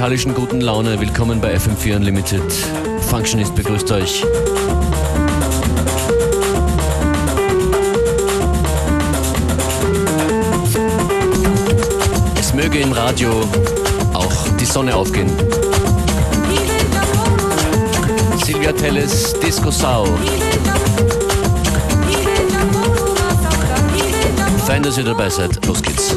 musikalischen guten Laune. Willkommen bei FM4 Unlimited. Functionist begrüßt euch. Es möge im Radio auch die Sonne aufgehen. Silvia Telles, Disco Sau. Fein, dass ihr dabei seid. Los geht's.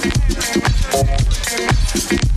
Thank you.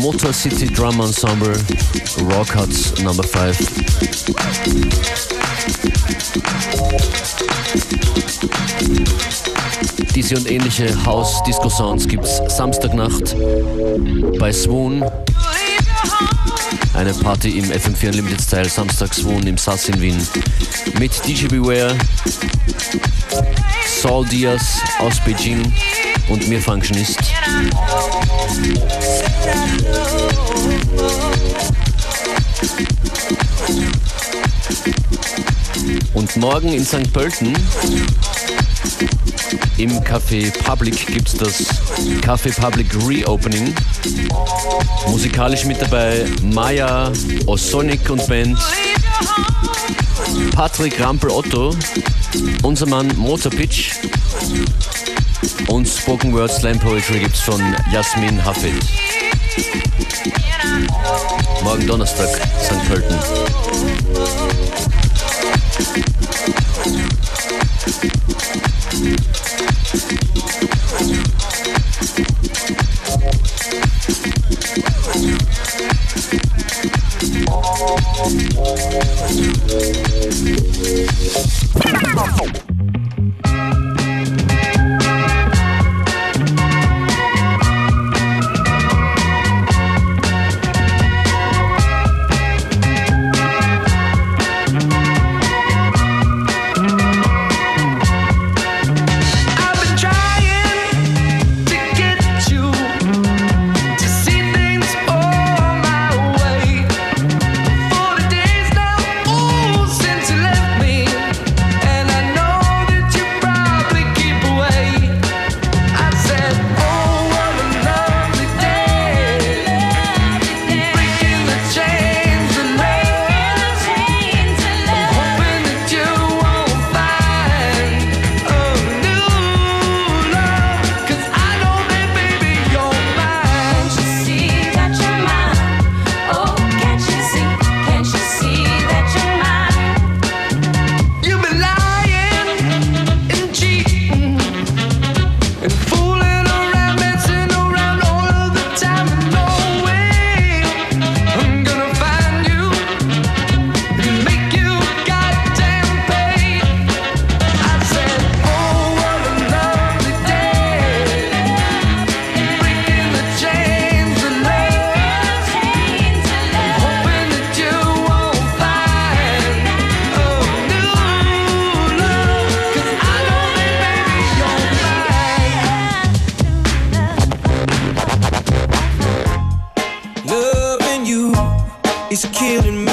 Motor City Drum Ensemble, Raw Cuts Number 5. Diese und ähnliche House-Disco-Sounds gibt's Samstagnacht bei Swoon. Eine Party im FM4 Unlimited Style, Samstag Swoon im Sass in Wien. Mit DJ Beware, Saul Diaz aus Beijing und mir Functionist. Und morgen in St. Pölten im Café Public gibt es das Café Public Reopening. Musikalisch mit dabei Maya, Osonic und Band, Patrick Rampel-Otto, unser Mann Motorpitch und Spoken Word Slam Poetry gibt's von Jasmin Hafid. Morgen Donnerstag, St. Pölten. is killing me.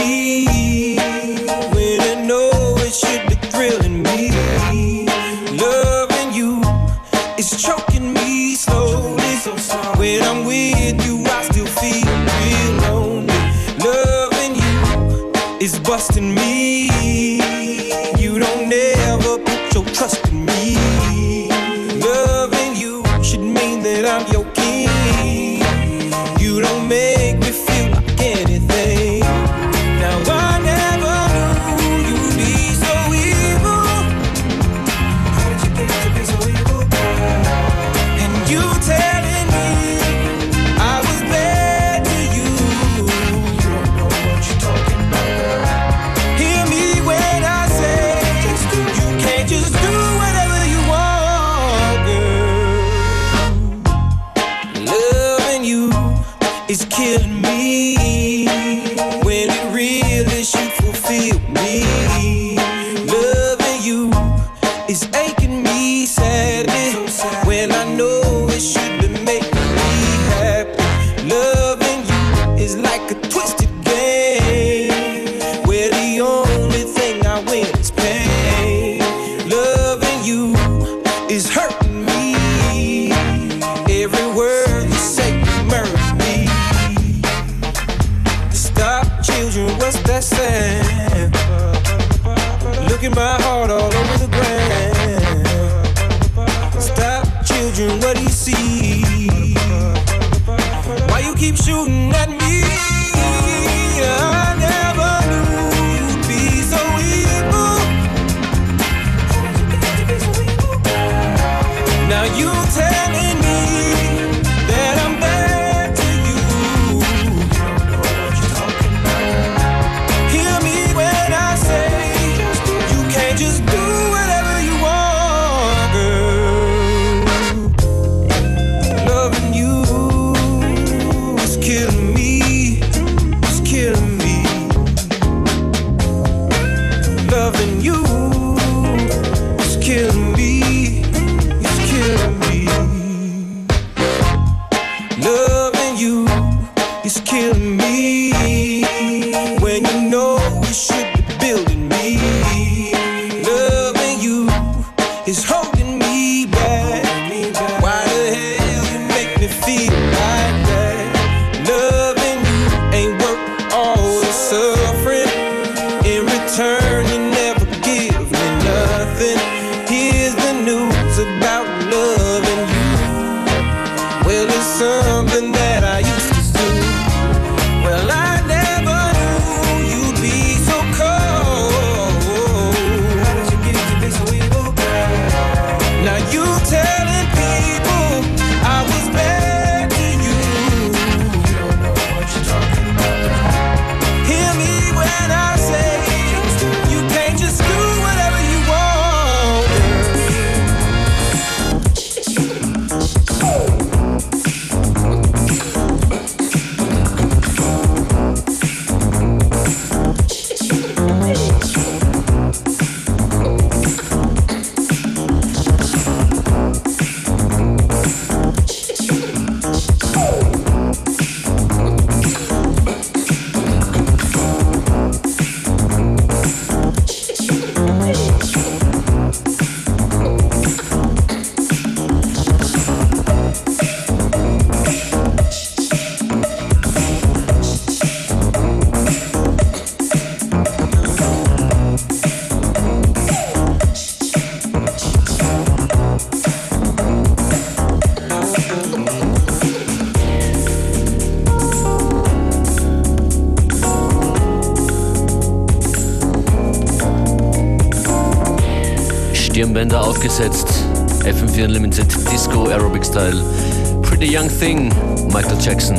Aufgesetzt. FM4 Unlimited Disco Aerobic Style. Pretty Young Thing, Michael Jackson.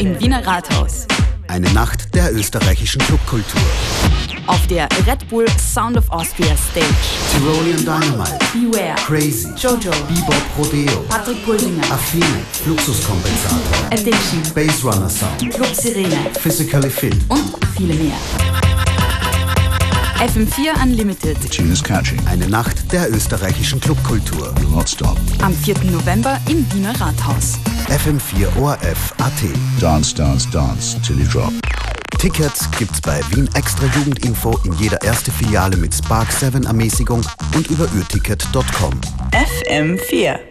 Rathaus. Eine Nacht der österreichischen Clubkultur. Auf der Red Bull Sound of Austria Stage. Tyrolean Dynamite. Beware. Crazy. Jojo. Bebop Rodeo. Patrick Pulsinger. Affine. Fluxuskompensator. Addiction. Bass Runner Sound. Club Sirene. Physically Fit. Und viele mehr. FM4 Unlimited. Is catchy. Eine Nacht der österreichischen Clubkultur. Will not stop. Am 4. November im Wiener Rathaus. FM4 ORF AT. Dance, dance, dance till you drop. Tickets gibt's bei Wien Extra Jugendinfo in jeder erste Filiale mit Spark 7 Ermäßigung und über ürticket.com. FM4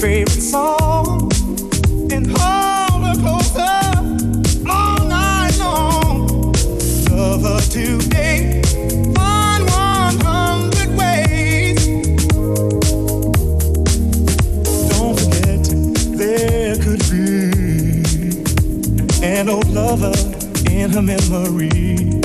favorite song and hold her closer all night long. Love her today. An old lover in her memory.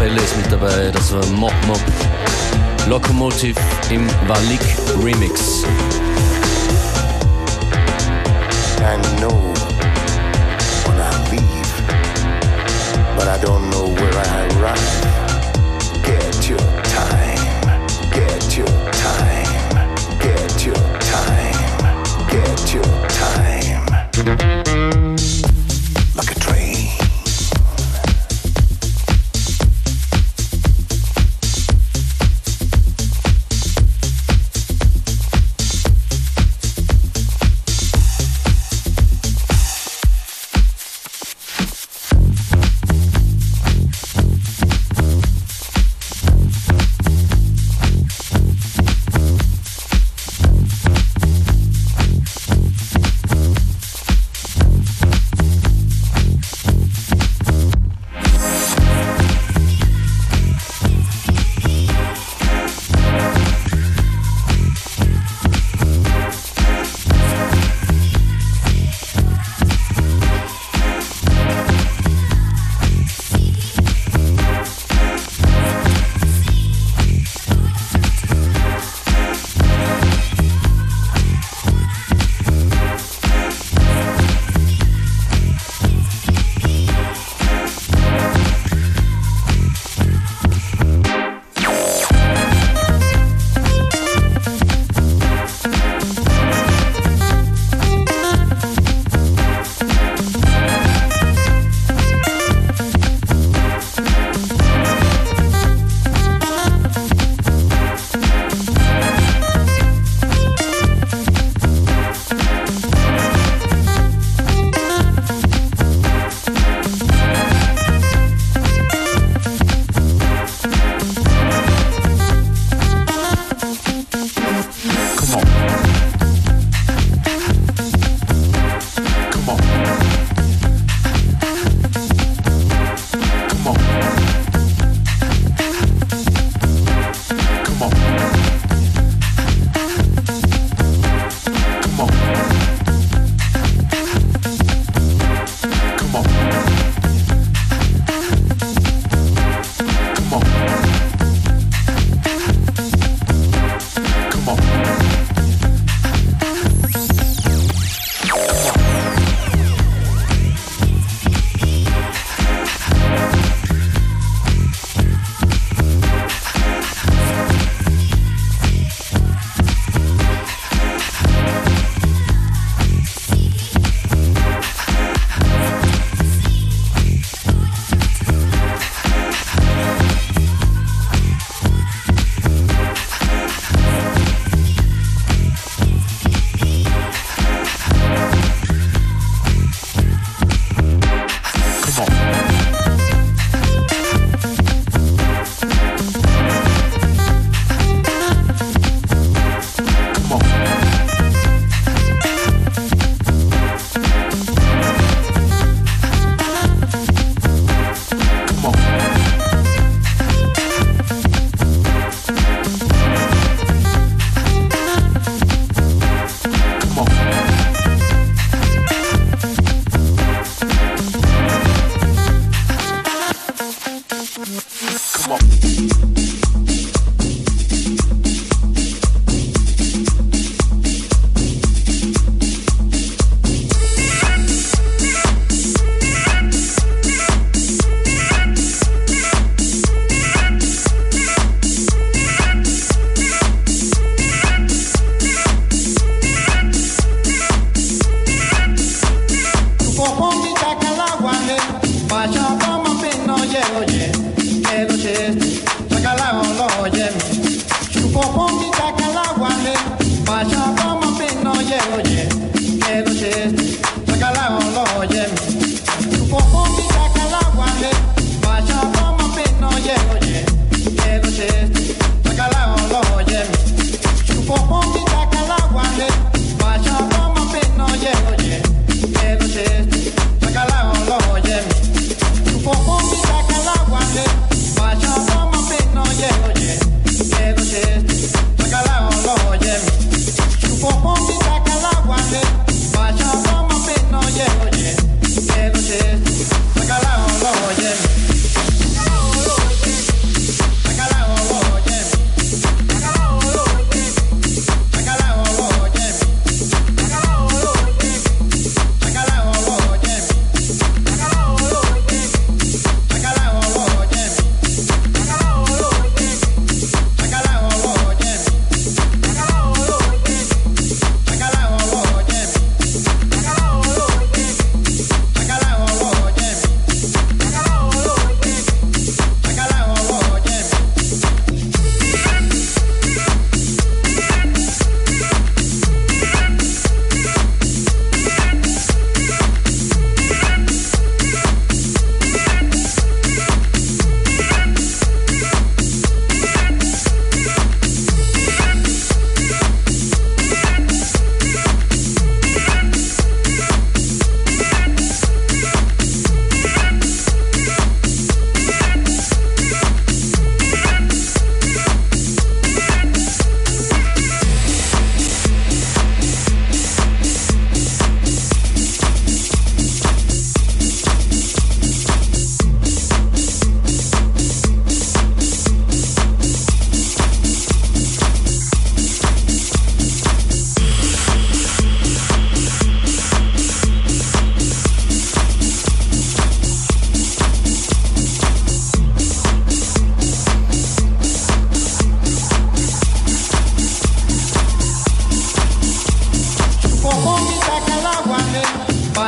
Kapelle ist mit dabei, das war Mop Mop. Locomotive im Remix. I know when I leave, but I don't know where I arrive. Get your time, get your time, get your time, get your time.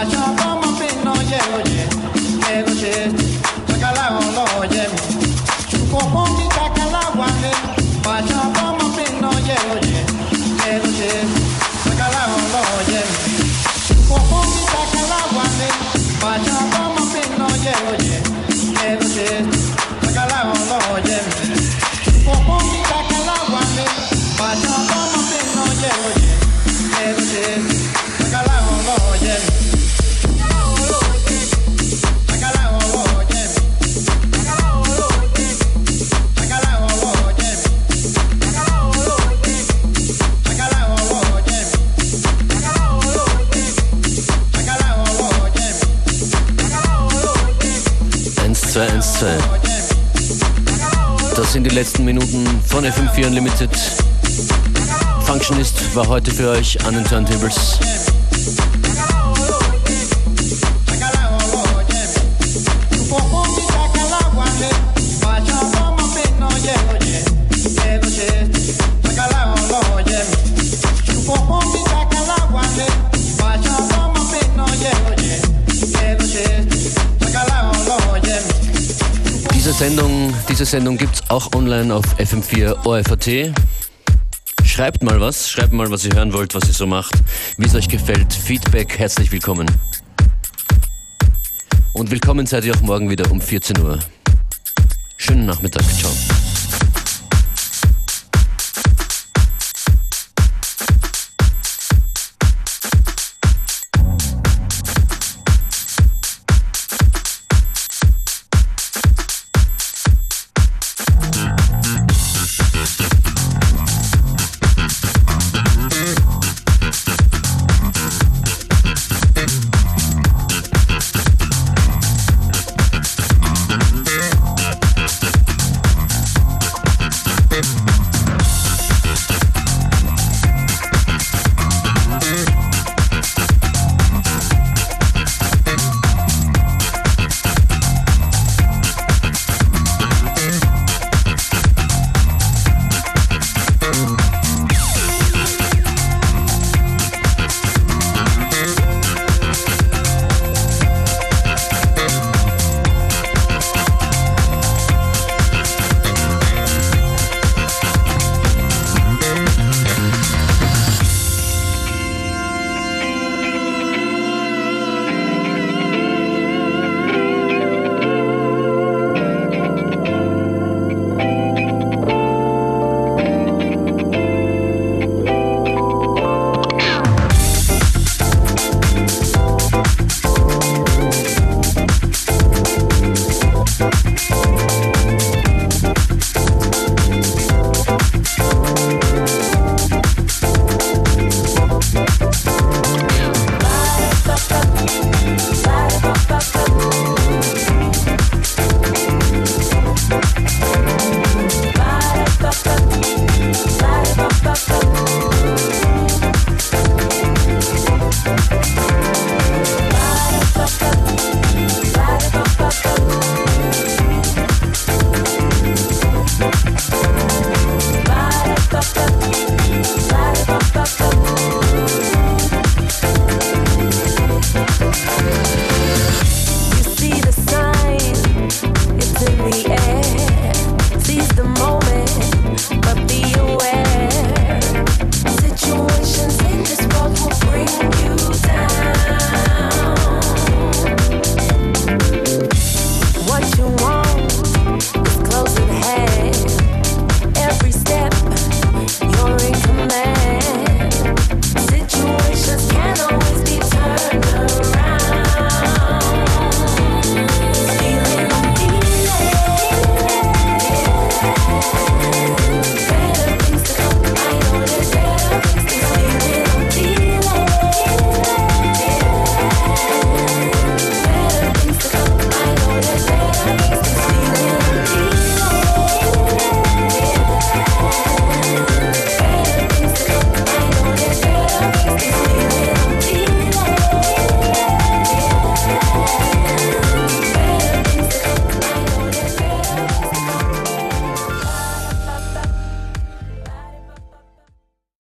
Watch out. Von FM4 Unlimited. Functionist war heute für euch an den Turntables. Sendung, es auch online auf FM4 ORFAT. Schreibt mal was, schreibt mal, was ihr hören wollt, was ihr so macht, wie es euch gefällt. Feedback, herzlich willkommen. Und willkommen seid ihr auch morgen wieder um 14 Uhr. Schönen Nachmittag, ciao.